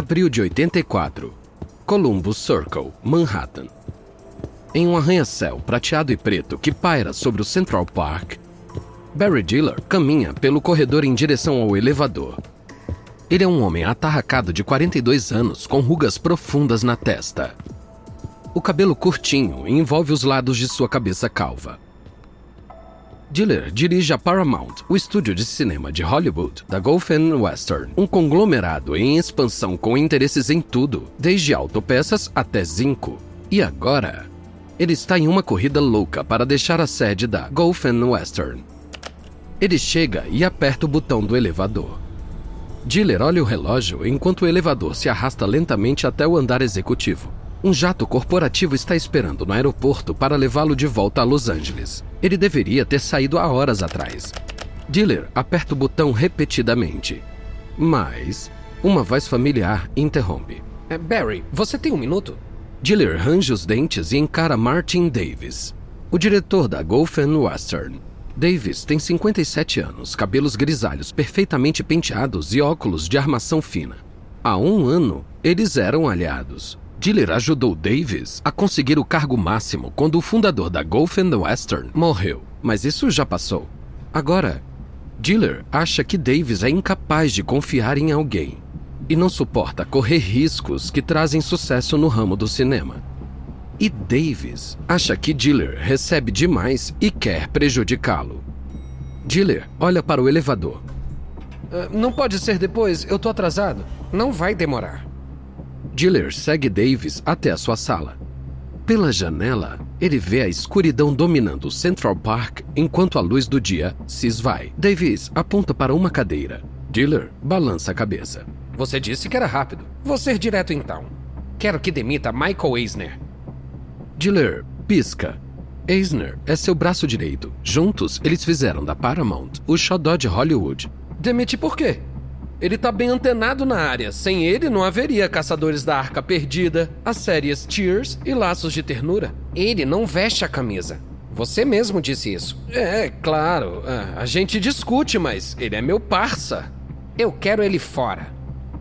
Abril de 84. Columbus Circle, Manhattan. Em um arranha-céu prateado e preto que paira sobre o Central Park, Barry Diller caminha pelo corredor em direção ao elevador. Ele é um homem atarracado de 42 anos com rugas profundas na testa. O cabelo curtinho envolve os lados de sua cabeça calva. Diller dirige a Paramount, o estúdio de cinema de Hollywood da Gulf Western, um conglomerado em expansão com interesses em tudo, desde autopeças até zinco. E agora, ele está em uma corrida louca para deixar a sede da Gulf Western. Ele chega e aperta o botão do elevador. Diller olha o relógio enquanto o elevador se arrasta lentamente até o andar executivo. Um jato corporativo está esperando no aeroporto para levá-lo de volta a Los Angeles. Ele deveria ter saído há horas atrás. Diller aperta o botão repetidamente. Mas uma voz familiar interrompe. É, Barry, você tem um minuto? Diller range os dentes e encara Martin Davis, o diretor da Gulf Western. Davis tem 57 anos, cabelos grisalhos perfeitamente penteados e óculos de armação fina. Há um ano, eles eram aliados. Diller ajudou Davis a conseguir o cargo máximo quando o fundador da Gulf Western morreu, mas isso já passou. Agora, Diller acha que Davis é incapaz de confiar em alguém e não suporta correr riscos que trazem sucesso no ramo do cinema. E Davis acha que Diller recebe demais e quer prejudicá-lo. Diller olha para o elevador. Uh, não pode ser depois, eu tô atrasado. Não vai demorar. Diller segue Davis até a sua sala. Pela janela, ele vê a escuridão dominando o Central Park enquanto a luz do dia se esvai. Davis aponta para uma cadeira. Diller balança a cabeça. Você disse que era rápido. Vou ser direto então. Quero que demita Michael Eisner. Diller pisca. Eisner é seu braço direito. Juntos, eles fizeram da Paramount o xodó de Hollywood. Demite por quê? Ele tá bem antenado na área. Sem ele, não haveria Caçadores da Arca Perdida, as séries Tears e Laços de Ternura. Ele não veste a camisa. Você mesmo disse isso. É, claro. A gente discute, mas ele é meu parça. Eu quero ele fora.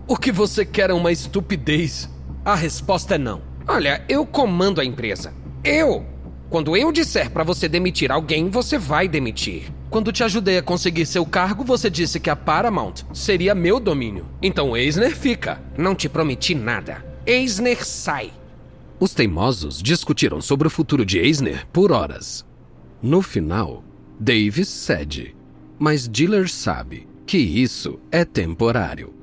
O que você quer é uma estupidez. A resposta é não. Olha, eu comando a empresa. Eu! Quando eu disser para você demitir alguém, você vai demitir. Quando te ajudei a conseguir seu cargo, você disse que a Paramount seria meu domínio. Então Eisner fica. Não te prometi nada. Eisner sai. Os teimosos discutiram sobre o futuro de Eisner por horas. No final, Davis cede, mas Diller sabe que isso é temporário.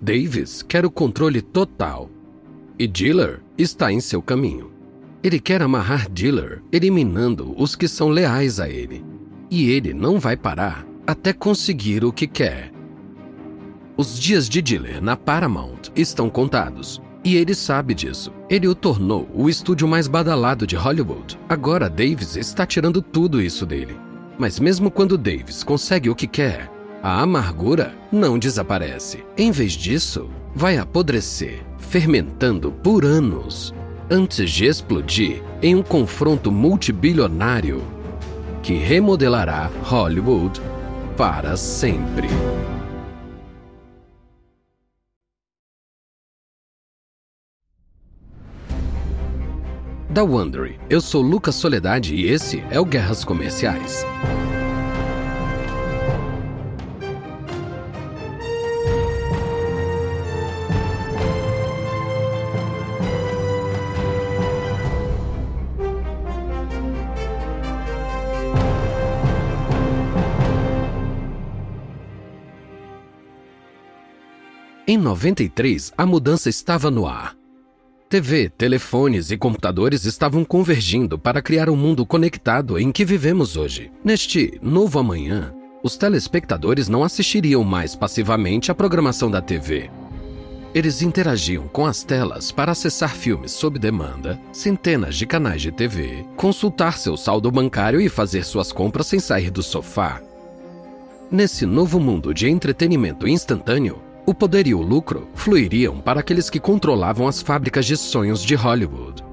Davis quer o controle total e Diller está em seu caminho. Ele quer amarrar Diller, eliminando os que são leais a ele e ele não vai parar até conseguir o que quer. Os dias de Diller na Paramount estão contados. E ele sabe disso. Ele o tornou o estúdio mais badalado de Hollywood. Agora Davis está tirando tudo isso dele. Mas mesmo quando Davis consegue o que quer, a amargura não desaparece. Em vez disso, vai apodrecer, fermentando por anos, antes de explodir em um confronto multibilionário que remodelará Hollywood para sempre. Da Wondery, eu sou Lucas Soledade e esse é o Guerras Comerciais. Em 93, a mudança estava no ar. TV, telefones e computadores estavam convergindo para criar um mundo conectado em que vivemos hoje. Neste novo amanhã, os telespectadores não assistiriam mais passivamente à programação da TV. Eles interagiam com as telas para acessar filmes sob demanda, centenas de canais de TV, consultar seu saldo bancário e fazer suas compras sem sair do sofá. Nesse novo mundo de entretenimento instantâneo, o poder e o lucro fluiriam para aqueles que controlavam as fábricas de sonhos de Hollywood.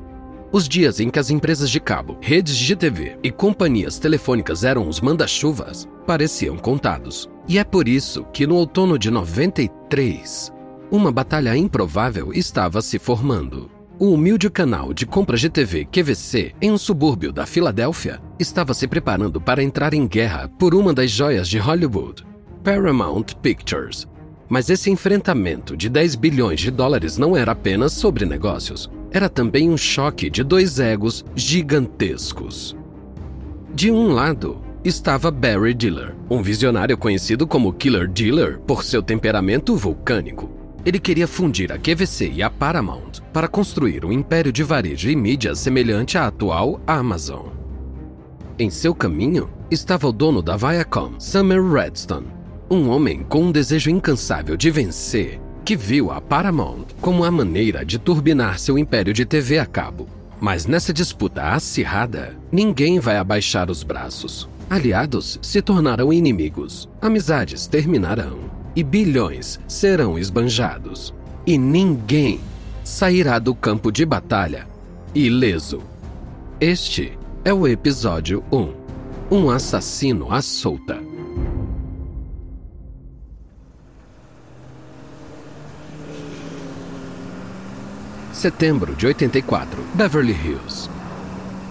Os dias em que as empresas de cabo, redes de TV e companhias telefônicas eram os manda-chuvas pareciam contados. E é por isso que no outono de 93, Uma batalha improvável estava se formando. O humilde canal de compras de TV QVC, em um subúrbio da Filadélfia, estava se preparando para entrar em guerra por uma das joias de Hollywood, Paramount Pictures. Mas esse enfrentamento de 10 bilhões de dólares não era apenas sobre negócios, era também um choque de dois egos gigantescos. De um lado, estava Barry Diller, um visionário conhecido como Killer Diller por seu temperamento vulcânico. Ele queria fundir a QVC e a Paramount para construir um império de varejo e mídia semelhante à atual Amazon. Em seu caminho estava o dono da Viacom, Summer Redstone, um homem com um desejo incansável de vencer, que viu a Paramount como a maneira de turbinar seu império de TV a cabo. Mas nessa disputa acirrada, ninguém vai abaixar os braços. Aliados se tornarão inimigos, amizades terminarão e bilhões serão esbanjados. E ninguém sairá do campo de batalha ileso. Este é o episódio 1 Um assassino à solta. Setembro de 84, Beverly Hills.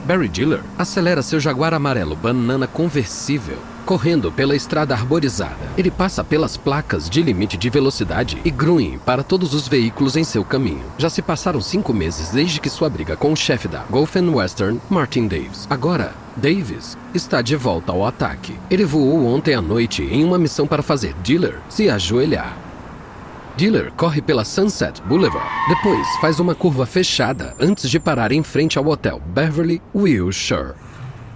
Barry Diller acelera seu Jaguar amarelo banana conversível correndo pela estrada arborizada. Ele passa pelas placas de limite de velocidade e grunhe para todos os veículos em seu caminho. Já se passaram cinco meses desde que sua briga com o chefe da Gulf Western, Martin Davis. Agora, Davis está de volta ao ataque. Ele voou ontem à noite em uma missão para fazer Diller se ajoelhar. Diller corre pela Sunset Boulevard. Depois faz uma curva fechada antes de parar em frente ao hotel Beverly Wilshire.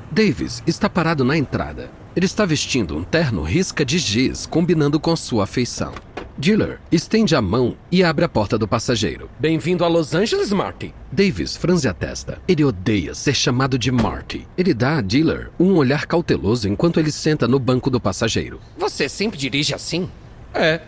Davis está parado na entrada. Ele está vestindo um terno risca de giz combinando com sua feição. Diller estende a mão e abre a porta do passageiro. Bem-vindo a Los Angeles, Marty. Davis franze a testa. Ele odeia ser chamado de Marty. Ele dá a Diller um olhar cauteloso enquanto ele senta no banco do passageiro. Você sempre dirige assim? É.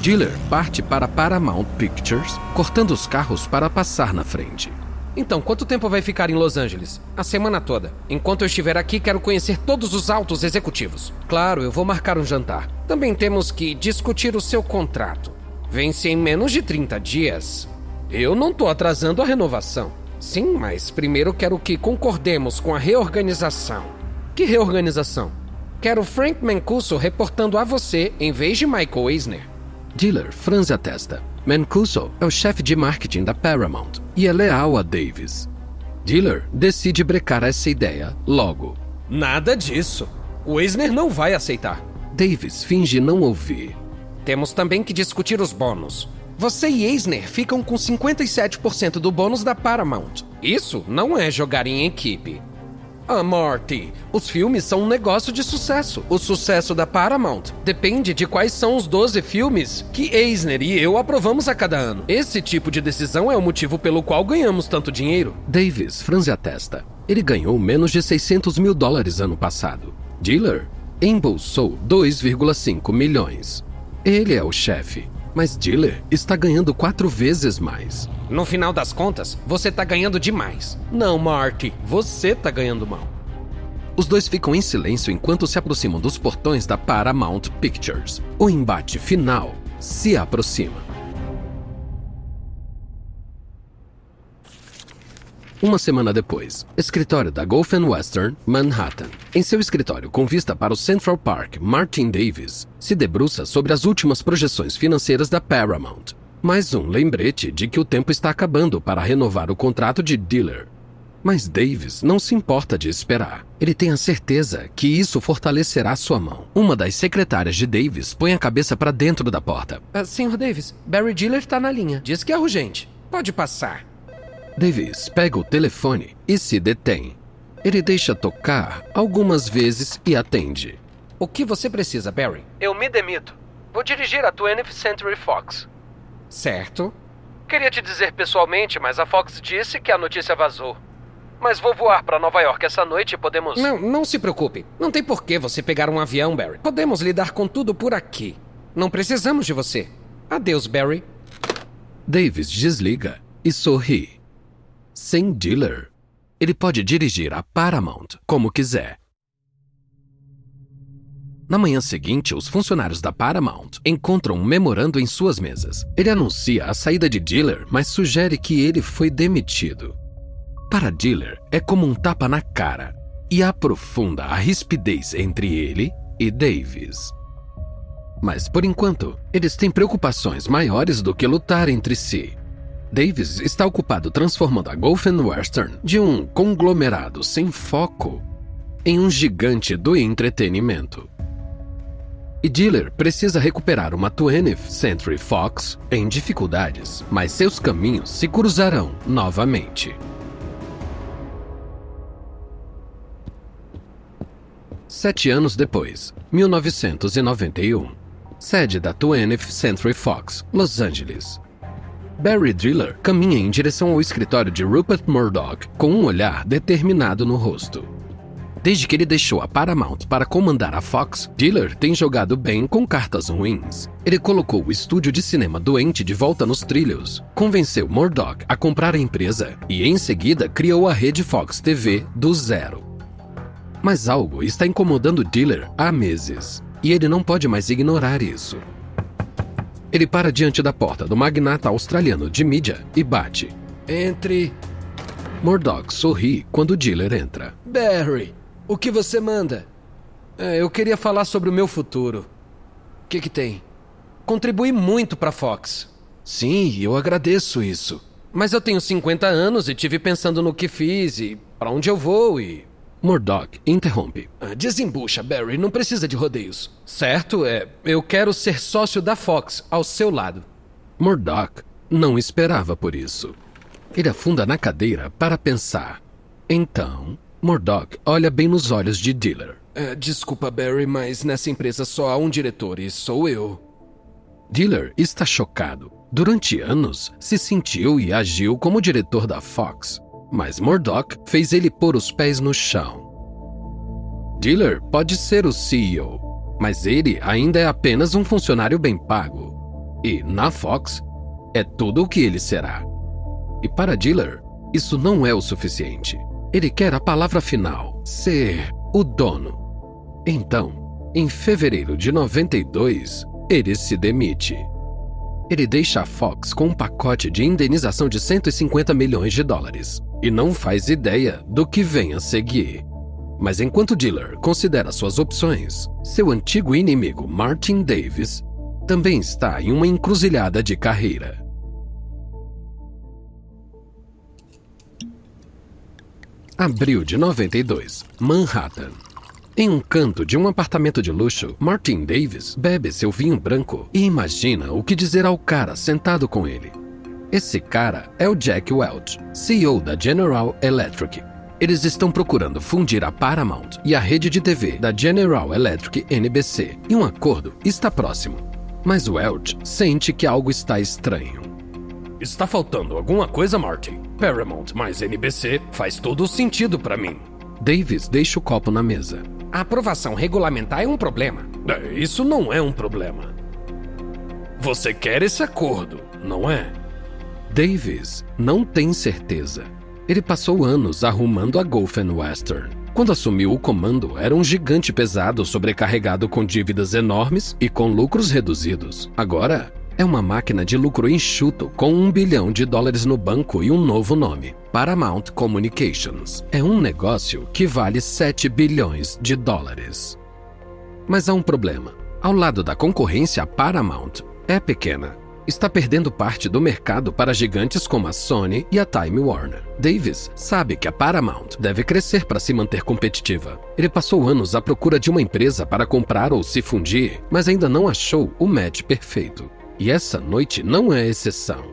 Diller parte para Paramount Pictures, cortando os carros para passar na frente. Então, quanto tempo vai ficar em Los Angeles? A semana toda. Enquanto eu estiver aqui, quero conhecer todos os altos executivos. Claro, eu vou marcar um jantar. Também temos que discutir o seu contrato. Vence em menos de 30 dias. Eu não tô atrasando a renovação. Sim, mas primeiro quero que concordemos com a reorganização. Que reorganização? Quero Frank Mancuso reportando a você em vez de Michael Eisner. Diller franze a testa. Mancuso é o chefe de marketing da Paramount e é leal a Davis. Diller decide brecar essa ideia logo. Nada disso. O Eisner não vai aceitar. Davis finge não ouvir. Temos também que discutir os bônus. Você e Eisner ficam com 57% do bônus da Paramount. Isso não é jogar em equipe. Ah, Marty, os filmes são um negócio de sucesso. O sucesso da Paramount depende de quais são os 12 filmes que Eisner e eu aprovamos a cada ano. Esse tipo de decisão é o motivo pelo qual ganhamos tanto dinheiro. Davis franze a testa. Ele ganhou menos de 600 mil dólares ano passado. Diller embolsou 2,5 milhões. Ele é o chefe mas Diller está ganhando quatro vezes mais. No final das contas, você está ganhando demais. Não, Marty, você está ganhando mal. Os dois ficam em silêncio enquanto se aproximam dos portões da Paramount Pictures. O embate final se aproxima. Uma semana depois, escritório da Gulf Western, Manhattan. Em seu escritório com vista para o Central Park, Martin Davis se debruça sobre as últimas projeções financeiras da Paramount. Mais um lembrete de que o tempo está acabando para renovar o contrato de Diller. Mas Davis não se importa de esperar. Ele tem a certeza que isso fortalecerá sua mão. Uma das secretárias de Davis põe a cabeça para dentro da porta. Uh, Senhor Davis, Barry Diller está na linha. Diz que é urgente. Pode passar. Davis pega o telefone e se detém. Ele deixa tocar algumas vezes e atende. O que você precisa, Barry? Eu me demito. Vou dirigir a 20th Century Fox. Certo. Queria te dizer pessoalmente, mas a Fox disse que a notícia vazou. Mas vou voar para Nova York essa noite e podemos. Não, não se preocupe. Não tem por que você pegar um avião, Barry. Podemos lidar com tudo por aqui. Não precisamos de você. Adeus, Barry. Davis desliga e sorri. Sem dealer, ele pode dirigir a Paramount como quiser. Na manhã seguinte, os funcionários da Paramount encontram um memorando em suas mesas. Ele anuncia a saída de Diller, mas sugere que ele foi demitido. Para Diller, é como um tapa na cara e aprofunda a rispidez entre ele e Davis. Mas por enquanto, eles têm preocupações maiores do que lutar entre si. Davis está ocupado transformando a Gulf Western de um conglomerado sem foco em um gigante do entretenimento. E Diller precisa recuperar uma 20th Century Fox em dificuldades, mas seus caminhos se cruzarão novamente. Sete anos depois, 1991. Sede da 20th Century Fox, Los Angeles. Barry Driller caminha em direção ao escritório de Rupert Murdoch com um olhar determinado no rosto. Desde que ele deixou a Paramount para comandar a Fox, Diller tem jogado bem com cartas ruins. Ele colocou o estúdio de cinema doente de volta nos trilhos, convenceu Murdoch a comprar a empresa e, em seguida, criou a rede Fox TV do zero. Mas algo está incomodando Diller há meses, e ele não pode mais ignorar isso. Ele para diante da porta do magnata australiano de mídia e bate. Entre. Murdoch sorri quando Diller entra. Barry, o que você manda? É, eu queria falar sobre o meu futuro. O que, que tem? Contribuí muito para Fox. Sim, eu agradeço isso. Mas eu tenho 50 anos e tive pensando no que fiz e para onde eu vou e. Murdoch interrompe. Ah, desembucha, Barry, não precisa de rodeios. Certo, é. Eu quero ser sócio da Fox, ao seu lado. Murdoch não esperava por isso. Ele afunda na cadeira para pensar. Então, Murdoch olha bem nos olhos de Diller. É, desculpa, Barry, mas nessa empresa só há um diretor e sou eu. Diller está chocado. Durante anos, se sentiu e agiu como diretor da Fox, mas Murdoch fez ele pôr os pés no chão. Diller pode ser o CEO, mas ele ainda é apenas um funcionário bem pago. E, na Fox, é tudo o que ele será. E para Diller, isso não é o suficiente. Ele quer a palavra final, ser o dono. Então, em fevereiro de 92, ele se demite. Ele deixa a Fox com um pacote de indenização de 150 milhões de dólares e não faz ideia do que vem a seguir. Mas enquanto Diller considera suas opções, seu antigo inimigo Martin Davis também está em uma encruzilhada de carreira. Abril de 92, Manhattan. Em um canto de um apartamento de luxo, Martin Davis bebe seu vinho branco e imagina o que dizer ao cara sentado com ele. Esse cara é o Jack Welch, CEO da General Electric. Eles estão procurando fundir a Paramount e a rede de TV da General Electric NBC, e um acordo está próximo. Mas Welch sente que algo está estranho. Está faltando alguma coisa, Martin? Paramount mais NBC faz todo o sentido para mim. Davis deixa o copo na mesa. A aprovação regulamentar é um problema. É, isso não é um problema. Você quer esse acordo, não é? Davis não tem certeza. Ele passou anos arrumando a Gulf Western. Quando assumiu o comando, era um gigante pesado sobrecarregado com dívidas enormes e com lucros reduzidos. Agora, é uma máquina de lucro enxuto com um bilhão de dólares no banco e um novo nome: Paramount Communications. É um negócio que vale 7 bilhões de dólares. Mas há um problema. Ao lado da concorrência, a Paramount é pequena. Está perdendo parte do mercado para gigantes como a Sony e a Time Warner. Davis sabe que a Paramount deve crescer para se manter competitiva. Ele passou anos à procura de uma empresa para comprar ou se fundir, mas ainda não achou o match perfeito. E essa noite não é exceção.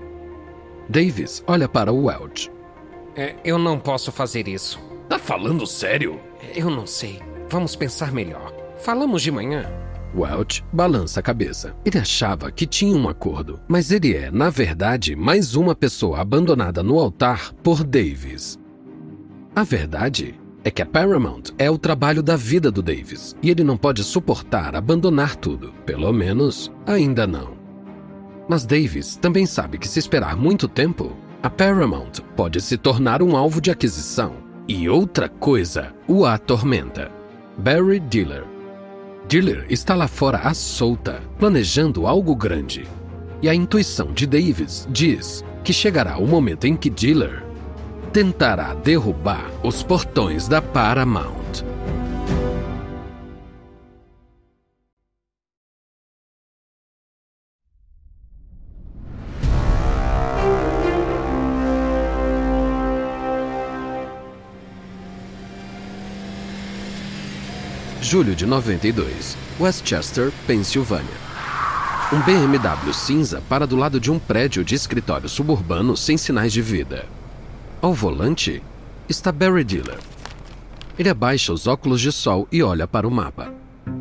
Davis olha para o Welch. É, eu não posso fazer isso. Tá falando sério? Eu não sei. Vamos pensar melhor. Falamos de manhã. Welch balança a cabeça. Ele achava que tinha um acordo, mas ele é, na verdade, mais uma pessoa abandonada no altar por Davis. A verdade é que a Paramount é o trabalho da vida do Davis e ele não pode suportar abandonar tudo. Pelo menos, ainda não. Mas Davis também sabe que se esperar muito tempo, a Paramount pode se tornar um alvo de aquisição. E outra coisa o atormenta: Barry Diller. Diller está lá fora à solta, planejando algo grande. E a intuição de Davis diz que chegará o momento em que Diller tentará derrubar os portões da Paramount. Julho de 92, Westchester, Pensilvânia. Um BMW cinza para do lado de um prédio de escritório suburbano sem sinais de vida. Ao volante está Barry Diller. Ele abaixa os óculos de sol e olha para o mapa.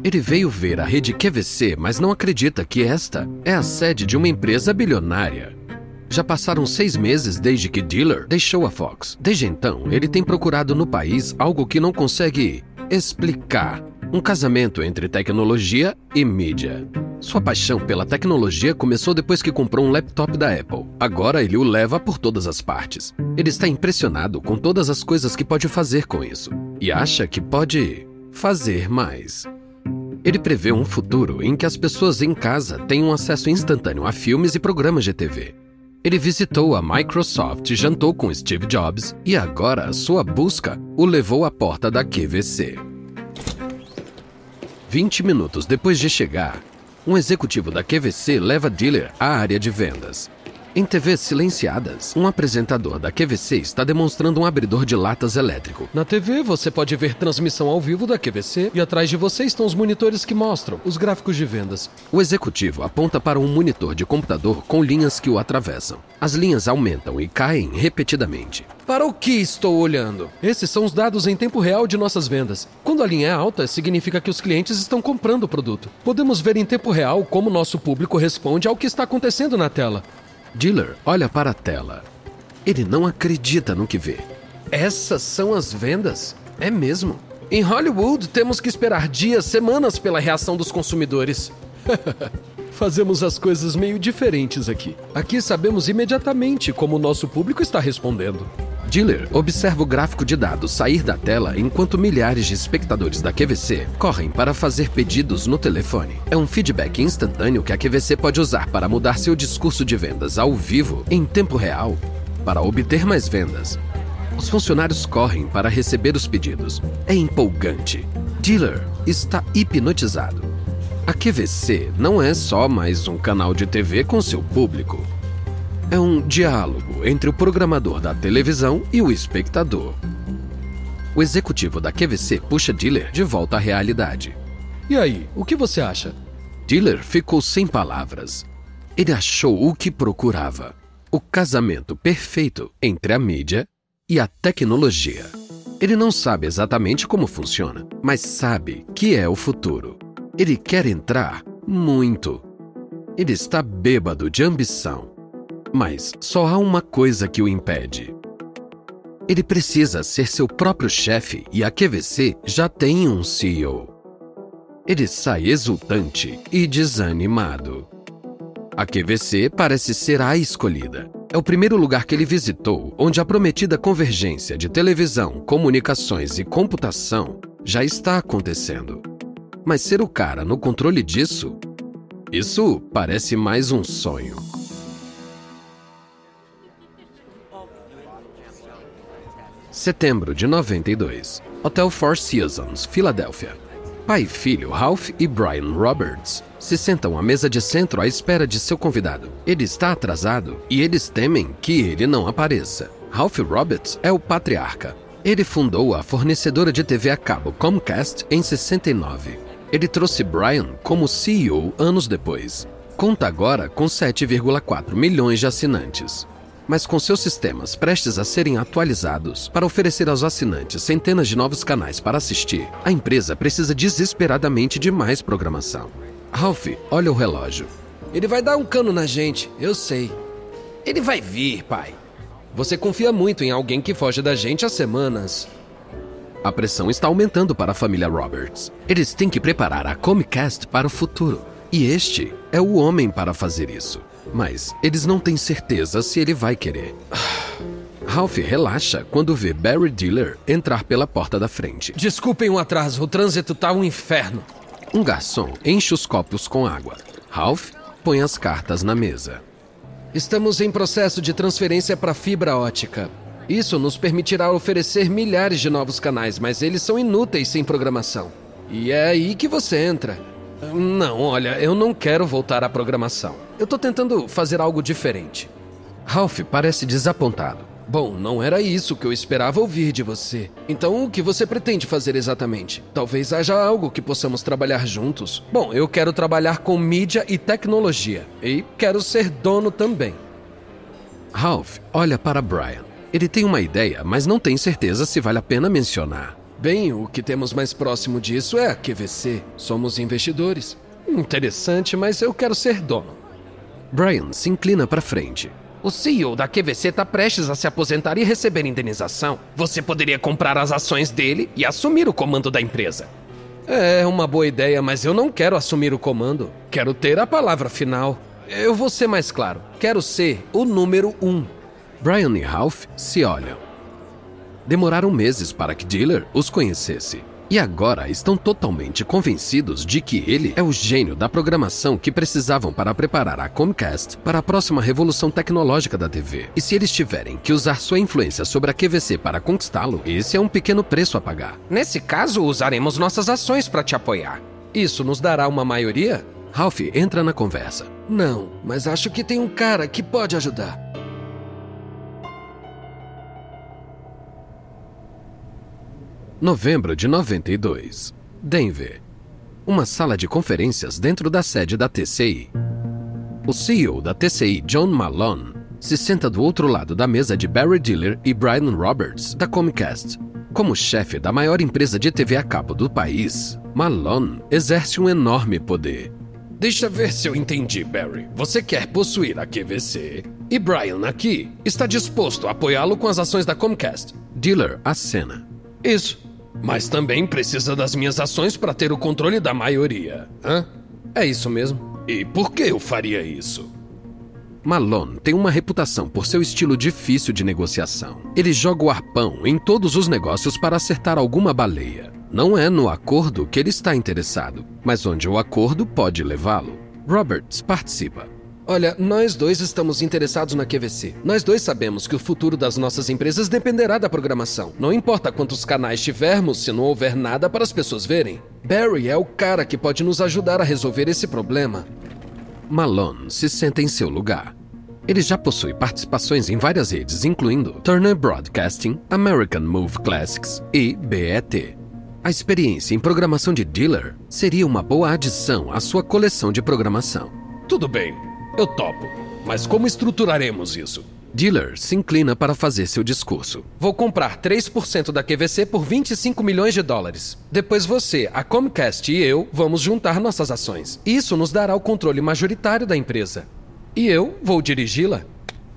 Ele veio ver a rede QVC, mas não acredita que esta é a sede de uma empresa bilionária. Já passaram seis meses desde que Diller deixou a Fox. Desde então, ele tem procurado no país algo que não consegue explicar um casamento entre tecnologia e mídia. Sua paixão pela tecnologia começou depois que comprou um laptop da Apple. Agora ele o leva por todas as partes. Ele está impressionado com todas as coisas que pode fazer com isso e acha que pode fazer mais. Ele prevê um futuro em que as pessoas em casa tenham acesso instantâneo a filmes e programas de TV. Ele visitou a Microsoft, jantou com Steve Jobs e agora sua busca o levou à porta da QVC. 20 minutos depois de chegar, um executivo da QVC leva Diller à área de vendas. Em TVs silenciadas, um apresentador da QVC está demonstrando um abridor de latas elétrico. Na TV, você pode ver transmissão ao vivo da QVC e atrás de você estão os monitores que mostram os gráficos de vendas. O executivo aponta para um monitor de computador com linhas que o atravessam. As linhas aumentam e caem repetidamente. Para o que estou olhando? Esses são os dados em tempo real de nossas vendas. Quando a linha é alta, significa que os clientes estão comprando o produto. Podemos ver em tempo real como nosso público responde ao que está acontecendo na tela. Diller olha para a tela. Ele não acredita no que vê. Essas são as vendas? É mesmo. Em Hollywood, temos que esperar dias, semanas pela reação dos consumidores. Fazemos as coisas meio diferentes aqui. Aqui sabemos imediatamente como o nosso público está respondendo. Diller observa o gráfico de dados sair da tela enquanto milhares de espectadores da QVC correm para fazer pedidos no telefone. É um feedback instantâneo que a QVC pode usar para mudar seu discurso de vendas ao vivo, em tempo real, para obter mais vendas. Os funcionários correm para receber os pedidos. É empolgante. Diller está hipnotizado. A QVC não é só mais um canal de TV com seu público é um diálogo entre o programador da televisão e o espectador. O executivo da QVC puxa Diller de volta à realidade. E aí, o que você acha? Diller ficou sem palavras. Ele achou o que procurava: o casamento perfeito entre a mídia e a tecnologia. Ele não sabe exatamente como funciona, mas sabe que é o futuro. Ele quer entrar muito. Ele está bêbado de ambição mas só há uma coisa que o impede. Ele precisa ser seu próprio chefe e a QVC já tem um CEO. Ele sai exultante e desanimado. A QVC parece ser a escolhida. É o primeiro lugar que ele visitou onde a prometida convergência de televisão, comunicações e computação já está acontecendo. Mas ser o cara no controle disso? Isso parece mais um sonho. Setembro de 92. Hotel Four Seasons, Filadélfia. Pai e filho, Ralph e Brian Roberts, se sentam à mesa de centro à espera de seu convidado. Ele está atrasado e eles temem que ele não apareça. Ralph Roberts é o patriarca. Ele fundou a fornecedora de TV a cabo Comcast em 69. Ele trouxe Brian como CEO anos depois. Conta agora com 7,4 milhões de assinantes mas com seus sistemas prestes a serem atualizados para oferecer aos assinantes centenas de novos canais para assistir, a empresa precisa desesperadamente de mais programação. Ralph olha o relógio. Ele vai dar um cano na gente, eu sei. Ele vai vir, pai. Você confia muito em alguém que foge da gente há semanas. A pressão está aumentando para a família Roberts. Eles têm que preparar a Comcast para o futuro. E este é o homem para fazer isso mas eles não têm certeza se ele vai querer. Ralph relaxa quando vê Barry Diller entrar pela porta da frente. Desculpem o atraso, o trânsito tá um inferno. Um garçom enche os copos com água. Ralph põe as cartas na mesa. Estamos em processo de transferência para fibra ótica. Isso nos permitirá oferecer milhares de novos canais, mas eles são inúteis sem programação. E é aí que você entra. Não, olha, eu não quero voltar à programação. Eu tô tentando fazer algo diferente. Ralph parece desapontado. Bom, não era isso que eu esperava ouvir de você. Então, o que você pretende fazer exatamente? Talvez haja algo que possamos trabalhar juntos. Bom, eu quero trabalhar com mídia e tecnologia. E quero ser dono também. Ralph olha para Brian. Ele tem uma ideia, mas não tem certeza se vale a pena mencionar. Bem, o que temos mais próximo disso é a QVC. Somos investidores. Interessante, mas eu quero ser dono. Brian se inclina para frente. O CEO da QVC está prestes a se aposentar e receber indenização. Você poderia comprar as ações dele e assumir o comando da empresa. É uma boa ideia, mas eu não quero assumir o comando. Quero ter a palavra final. Eu vou ser mais claro. Quero ser o número um. Brian e Ralph se olham. Demoraram meses para que Diller os conhecesse. E agora estão totalmente convencidos de que ele é o gênio da programação que precisavam para preparar a Comcast para a próxima revolução tecnológica da TV. E se eles tiverem que usar sua influência sobre a QVC para conquistá-lo, esse é um pequeno preço a pagar. Nesse caso, usaremos nossas ações para te apoiar. Isso nos dará uma maioria? Ralph entra na conversa. Não, mas acho que tem um cara que pode ajudar. Novembro de 92. Denver. Uma sala de conferências dentro da sede da TCI. O CEO da TCI, John Malone, se senta do outro lado da mesa de Barry Diller e Brian Roberts, da Comcast. Como chefe da maior empresa de TV a cabo do país, Malone exerce um enorme poder. Deixa ver se eu entendi, Barry. Você quer possuir a QVC e Brian aqui está disposto a apoiá-lo com as ações da Comcast. Diller acena. Isso. Mas também precisa das minhas ações para ter o controle da maioria. Hã? É isso mesmo. E por que eu faria isso? Malone tem uma reputação por seu estilo difícil de negociação. Ele joga o arpão em todos os negócios para acertar alguma baleia. Não é no acordo que ele está interessado, mas onde o acordo pode levá-lo. Roberts participa. Olha, nós dois estamos interessados na QVC. Nós dois sabemos que o futuro das nossas empresas dependerá da programação. Não importa quantos canais tivermos se não houver nada para as pessoas verem. Barry é o cara que pode nos ajudar a resolver esse problema. Malone se senta em seu lugar. Ele já possui participações em várias redes, incluindo Turner Broadcasting, American Move Classics e BET. A experiência em programação de dealer seria uma boa adição à sua coleção de programação. Tudo bem, eu topo. Mas como estruturaremos isso? Dealer se inclina para fazer seu discurso. Vou comprar 3% da QVC por 25 milhões de dólares. Depois você, a Comcast e eu vamos juntar nossas ações. Isso nos dará o controle majoritário da empresa. E eu vou dirigi-la.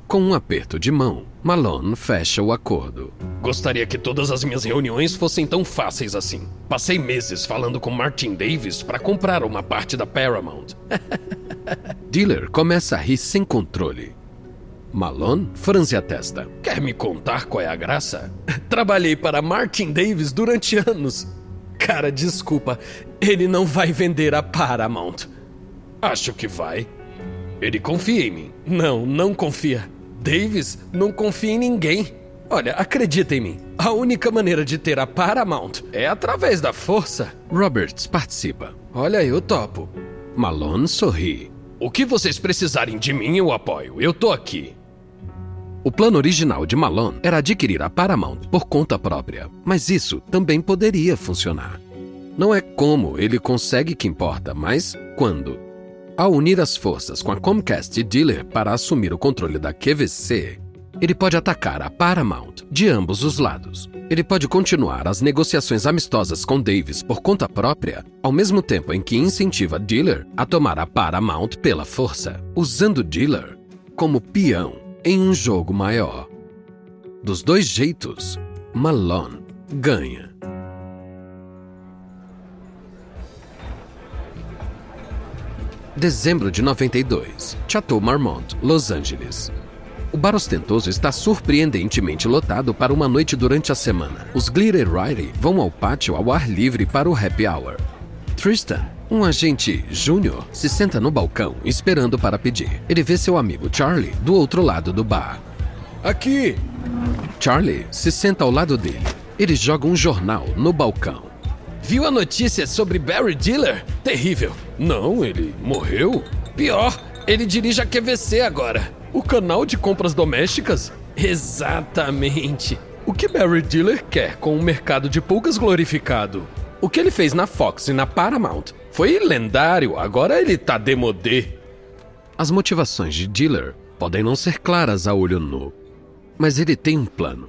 Com um aperto de mão, Malone fecha o acordo. Gostaria que todas as minhas reuniões fossem tão fáceis assim. Passei meses falando com Martin Davis para comprar uma parte da Paramount. Dealer começa a rir sem controle. Malone franze a testa. Quer me contar qual é a graça? Trabalhei para Martin Davis durante anos. Cara, desculpa, ele não vai vender a Paramount. Acho que vai. Ele confia em mim. Não, não confia. Davis não confia em ninguém. Olha, acredita em mim. A única maneira de ter a Paramount é através da força. Roberts participa. Olha, eu topo. Malone sorri. O que vocês precisarem de mim, eu apoio. Eu tô aqui. O plano original de Malone era adquirir a Paramount por conta própria, mas isso também poderia funcionar. Não é como ele consegue que importa, mas quando. Ao unir as forças com a Comcast e Dealer para assumir o controle da QVC, ele pode atacar a Paramount de ambos os lados. Ele pode continuar as negociações amistosas com Davis por conta própria, ao mesmo tempo em que incentiva Dealer a tomar a Paramount pela força, usando Dealer como peão em um jogo maior. Dos dois jeitos, Malone ganha. Dezembro de 92, Chateau Marmont, Los Angeles. O bar ostentoso está surpreendentemente lotado para uma noite durante a semana. Os Glitter Riley vão ao pátio ao ar livre para o happy hour. Tristan Um agente júnior se senta no balcão esperando para pedir. Ele vê seu amigo Charlie do outro lado do bar. Aqui! Charlie se senta ao lado dele. Ele joga um jornal no balcão. Viu a notícia sobre Barry Diller? Terrível. Não, ele morreu? Pior, ele dirige a QVC agora. O canal de compras domésticas? Exatamente. O que Barry Diller quer com o mercado de pulgas glorificado? O que ele fez na Fox e na Paramount foi lendário, agora ele tá demodê. As motivações de Diller podem não ser claras a olho nu, mas ele tem um plano.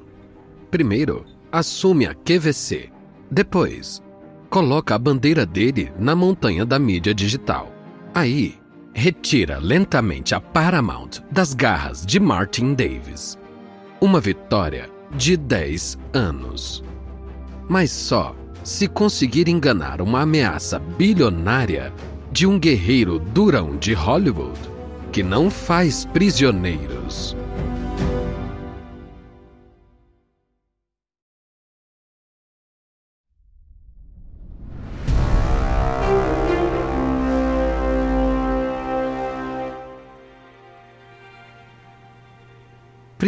Primeiro, assume a QVC. Depois, coloca a bandeira dele na montanha da mídia digital. Aí, retira lentamente a Paramount das garras de Martin Davis. Uma vitória de 10 anos. Mas só se conseguir enganar uma ameaça bilionária de um guerreiro durão de Hollywood que não faz prisioneiros.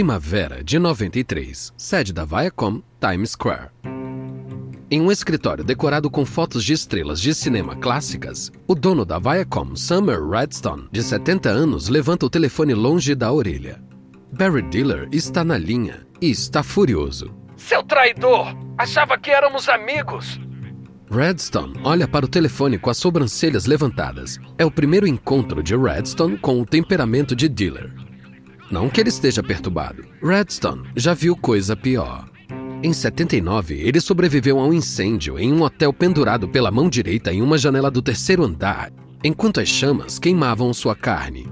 Primavera de 93, sede da Viacom, Times Square. Em um escritório decorado com fotos de estrelas de cinema clássicas, o dono da Viacom, Summer Redstone, de 70 anos, levanta o telefone longe da orelha. Barry Diller está na linha e está furioso. Seu traidor! Achava que éramos amigos! Redstone olha para o telefone com as sobrancelhas levantadas. É o primeiro encontro de Redstone com o temperamento de Diller. Não que ele esteja perturbado. Redstone já viu coisa pior. Em 79, ele sobreviveu a um incêndio em um hotel pendurado pela mão direita em uma janela do terceiro andar, enquanto as chamas queimavam sua carne.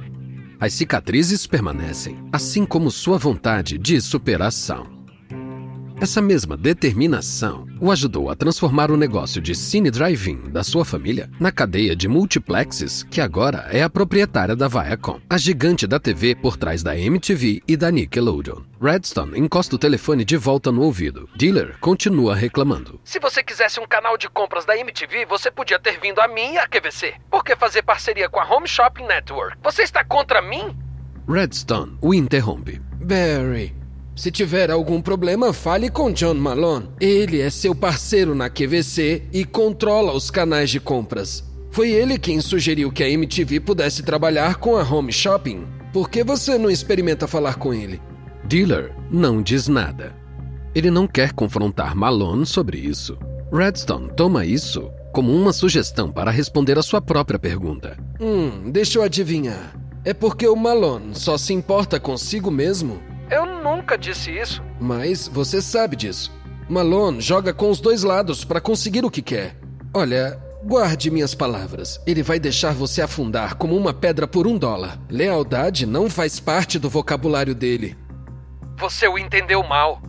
As cicatrizes permanecem, assim como sua vontade de superação. Essa mesma determinação o ajudou a transformar o negócio de cine drive-in da sua família na cadeia de multiplexes que agora é a proprietária da Viacom, a gigante da TV por trás da MTV e da Nickelodeon. Redstone encosta o telefone de volta no ouvido. Dealer continua reclamando. Se você quisesse um canal de compras da MTV, você podia ter vindo a mim e a QVC. Por que fazer parceria com a Home Shopping Network? Você está contra mim? Redstone o interrompe. Barry, se tiver algum problema, fale com John Malone. Ele é seu parceiro na QVC e controla os canais de compras. Foi ele quem sugeriu que a MTV pudesse trabalhar com a Home Shopping. Por que você não experimenta falar com ele? Dealer não diz nada. Ele não quer confrontar Malone sobre isso. Redstone toma isso como uma sugestão para responder a sua própria pergunta. Hum, deixa eu adivinhar. É porque o Malone só se importa consigo mesmo? Eu nunca disse isso. Mas você sabe disso. Malone joga com os dois lados para conseguir o que quer. Olha, guarde minhas palavras. Ele vai deixar você afundar como uma pedra por um dólar. Lealdade não faz parte do vocabulário dele. Você o entendeu mal.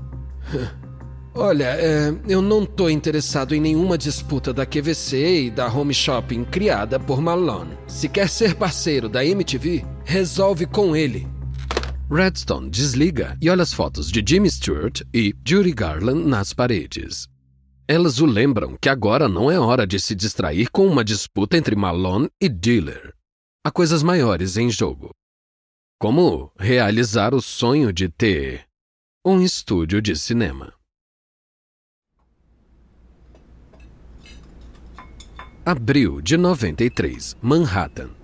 Olha, é, eu não tô interessado em nenhuma disputa da QVC e da Home Shopping criada por Malone. Se quer ser parceiro da MTV, resolve com ele. Redstone desliga e olha as fotos de Jimmy Stewart e Judy Garland nas paredes. Elas o lembram que agora não é hora de se distrair com uma disputa entre Malone e Dealer. Há coisas maiores em jogo. Como realizar o sonho de ter um estúdio de cinema. Abril de 93, Manhattan.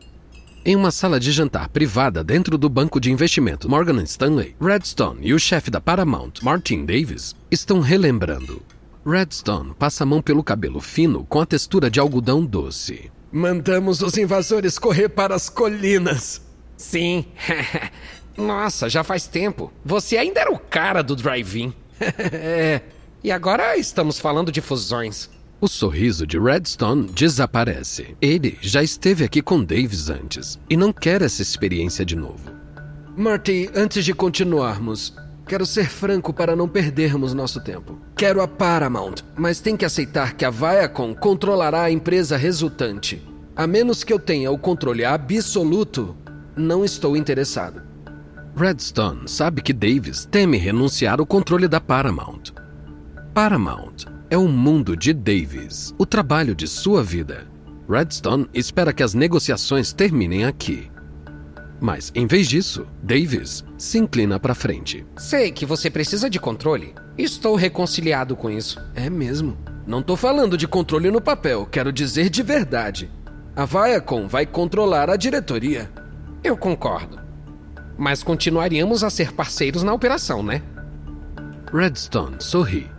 Em uma sala de jantar privada dentro do banco de investimento Morgan Stanley, Redstone e o chefe da Paramount, Martin Davis, estão relembrando. Redstone passa a mão pelo cabelo fino com a textura de algodão doce. Mandamos os invasores correr para as colinas. Sim. Nossa, já faz tempo. Você ainda era o cara do drive-in. é. E agora estamos falando de fusões. O sorriso de Redstone desaparece. Ele já esteve aqui com Davis antes e não quer essa experiência de novo. Marty, antes de continuarmos, quero ser franco para não perdermos nosso tempo. Quero a Paramount, mas tem que aceitar que a Viacom controlará a empresa resultante. A menos que eu tenha o controle absoluto, não estou interessado. Redstone sabe que Davis teme renunciar ao controle da Paramount. Paramount é o mundo de Davis, o trabalho de sua vida. Redstone espera que as negociações terminem aqui. Mas, em vez disso, Davis se inclina para frente. Sei que você precisa de controle. Estou reconciliado com isso. É mesmo. Não tô falando de controle no papel, quero dizer de verdade. A Viacom vai controlar a diretoria. Eu concordo. Mas continuaríamos a ser parceiros na operação, né? Redstone sorri.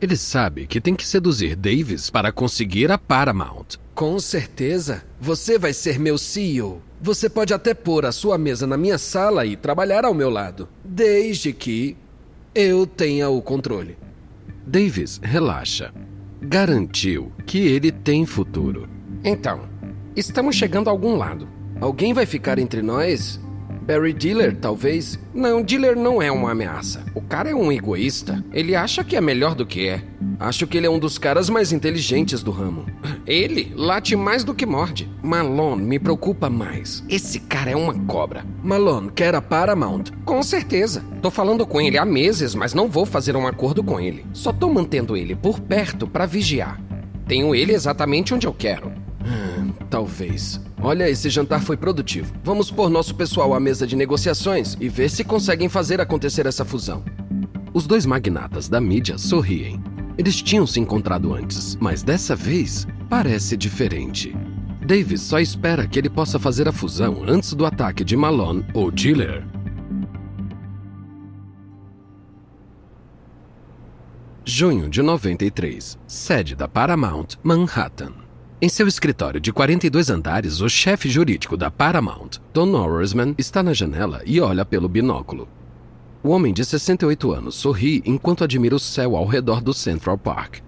Ele sabe que tem que seduzir Davis para conseguir a Paramount. Com certeza. Você vai ser meu CEO. Você pode até pôr a sua mesa na minha sala e trabalhar ao meu lado, desde que eu tenha o controle. Davis relaxa. Garantiu que ele tem futuro. Então, estamos chegando a algum lado. Alguém vai ficar entre nós? Barry Diller, talvez? Não, Diller não é uma ameaça. O cara é um egoísta. Ele acha que é melhor do que é. Acho que ele é um dos caras mais inteligentes do ramo. Ele late mais do que morde. Malone me preocupa mais. Esse cara é uma cobra. Malone quer a Paramount. Com certeza. Tô falando com ele há meses, mas não vou fazer um acordo com ele. Só tô mantendo ele por perto para vigiar. Tenho ele exatamente onde eu quero. Hum, talvez. Olha, esse jantar foi produtivo. Vamos pôr nosso pessoal à mesa de negociações e ver se conseguem fazer acontecer essa fusão. Os dois magnatas da mídia sorriem. Eles tinham se encontrado antes, mas dessa vez parece diferente. Davis só espera que ele possa fazer a fusão antes do ataque de Malone ou Diller. Junho de 93, sede da Paramount, Manhattan. Em seu escritório de 42 andares, o chefe jurídico da Paramount, Don Orisman, está na janela e olha pelo binóculo. O homem de 68 anos sorri enquanto admira o céu ao redor do Central Park.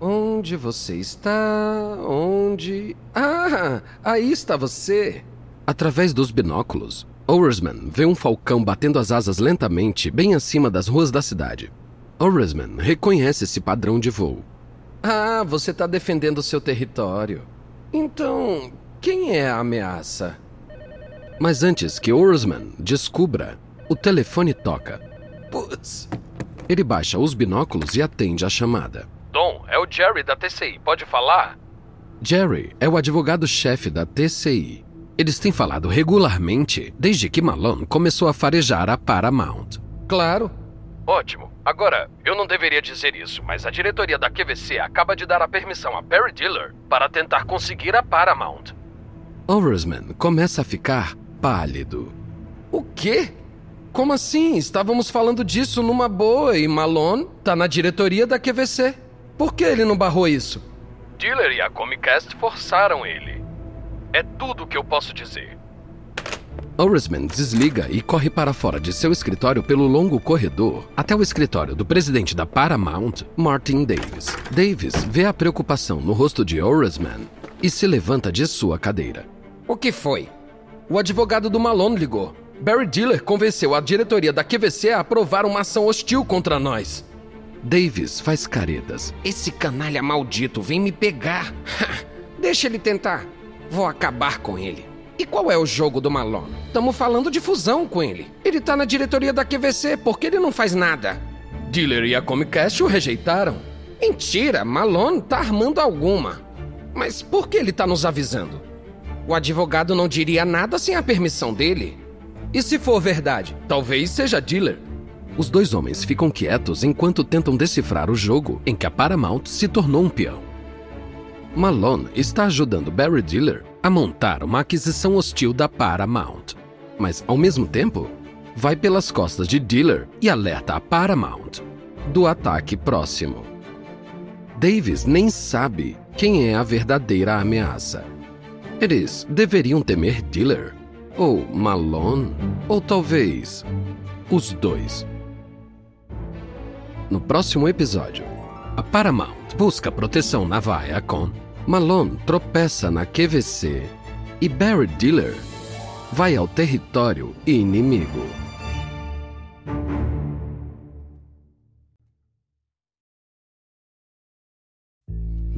Onde você está? Onde. Ah, aí está você! Através dos binóculos, Orisman vê um falcão batendo as asas lentamente bem acima das ruas da cidade. Orisman reconhece esse padrão de voo. Ah, você está defendendo seu território. Então, quem é a ameaça? Mas antes que Orsman descubra, o telefone toca. Putz. Ele baixa os binóculos e atende a chamada. Dom, é o Jerry da TCI, pode falar? Jerry é o advogado-chefe da TCI. Eles têm falado regularmente desde que Malone começou a farejar a Paramount. Claro. Ótimo. Agora, eu não deveria dizer isso, mas a diretoria da QVC acaba de dar a permissão a Barry Diller para tentar conseguir a Paramount. Oversman começa a ficar pálido. O quê? Como assim? Estávamos falando disso numa boa e Malone tá na diretoria da QVC. Por que ele não barrou isso? Diller e a Comcast forçaram ele. É tudo o que eu posso dizer. Orisman desliga e corre para fora de seu escritório pelo longo corredor até o escritório do presidente da Paramount, Martin Davis. Davis vê a preocupação no rosto de Orisman e se levanta de sua cadeira. O que foi? O advogado do Malone ligou. Barry Diller convenceu a diretoria da QVC a aprovar uma ação hostil contra nós. Davis faz caretas. Esse canalha maldito vem me pegar. Deixa ele tentar. Vou acabar com ele. E qual é o jogo do Malone? Estamos falando de fusão com ele. Ele tá na diretoria da QVC, por que ele não faz nada? Diller e a Comcast o rejeitaram. Mentira, Malone tá armando alguma. Mas por que ele tá nos avisando? O advogado não diria nada sem a permissão dele. E se for verdade, talvez seja Diller. Os dois homens ficam quietos enquanto tentam decifrar o jogo em que a Paramount se tornou um peão. Malone está ajudando Barry Diller a montar uma aquisição hostil da Paramount, mas ao mesmo tempo vai pelas costas de Diller e alerta a Paramount do ataque próximo. Davis nem sabe quem é a verdadeira ameaça. Eles deveriam temer Diller, ou Malone, ou talvez os dois. No próximo episódio, a Paramount busca proteção na Viacom, Malone tropeça na QVC e Barry Diller vai ao território inimigo.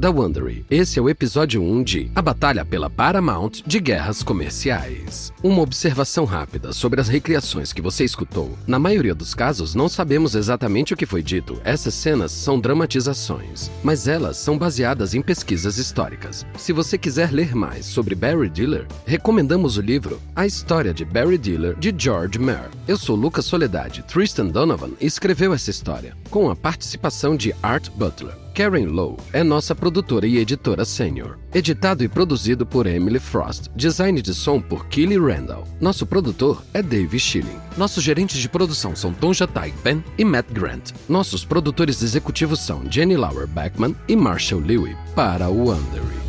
Da Wondery. Esse é o episódio 1 de A Batalha pela Paramount de Guerras Comerciais. Uma observação rápida sobre as recriações que você escutou. Na maioria dos casos, não sabemos exatamente o que foi dito. Essas cenas são dramatizações, mas elas são baseadas em pesquisas históricas. Se você quiser ler mais sobre Barry Diller, recomendamos o livro A História de Barry Diller, de George Mayer. Eu sou Lucas Soledade. Tristan Donovan escreveu essa história, com a participação de Art Butler. Karen Lowe é nossa produtora e editora sênior. Editado e produzido por Emily Frost. Design de som por Kelly Randall. Nosso produtor é Dave Schilling. Nossos gerentes de produção são Tom Jatai Ben e Matt Grant. Nossos produtores executivos são Jenny Lauer Beckman e Marshall Lewy para o Wondery.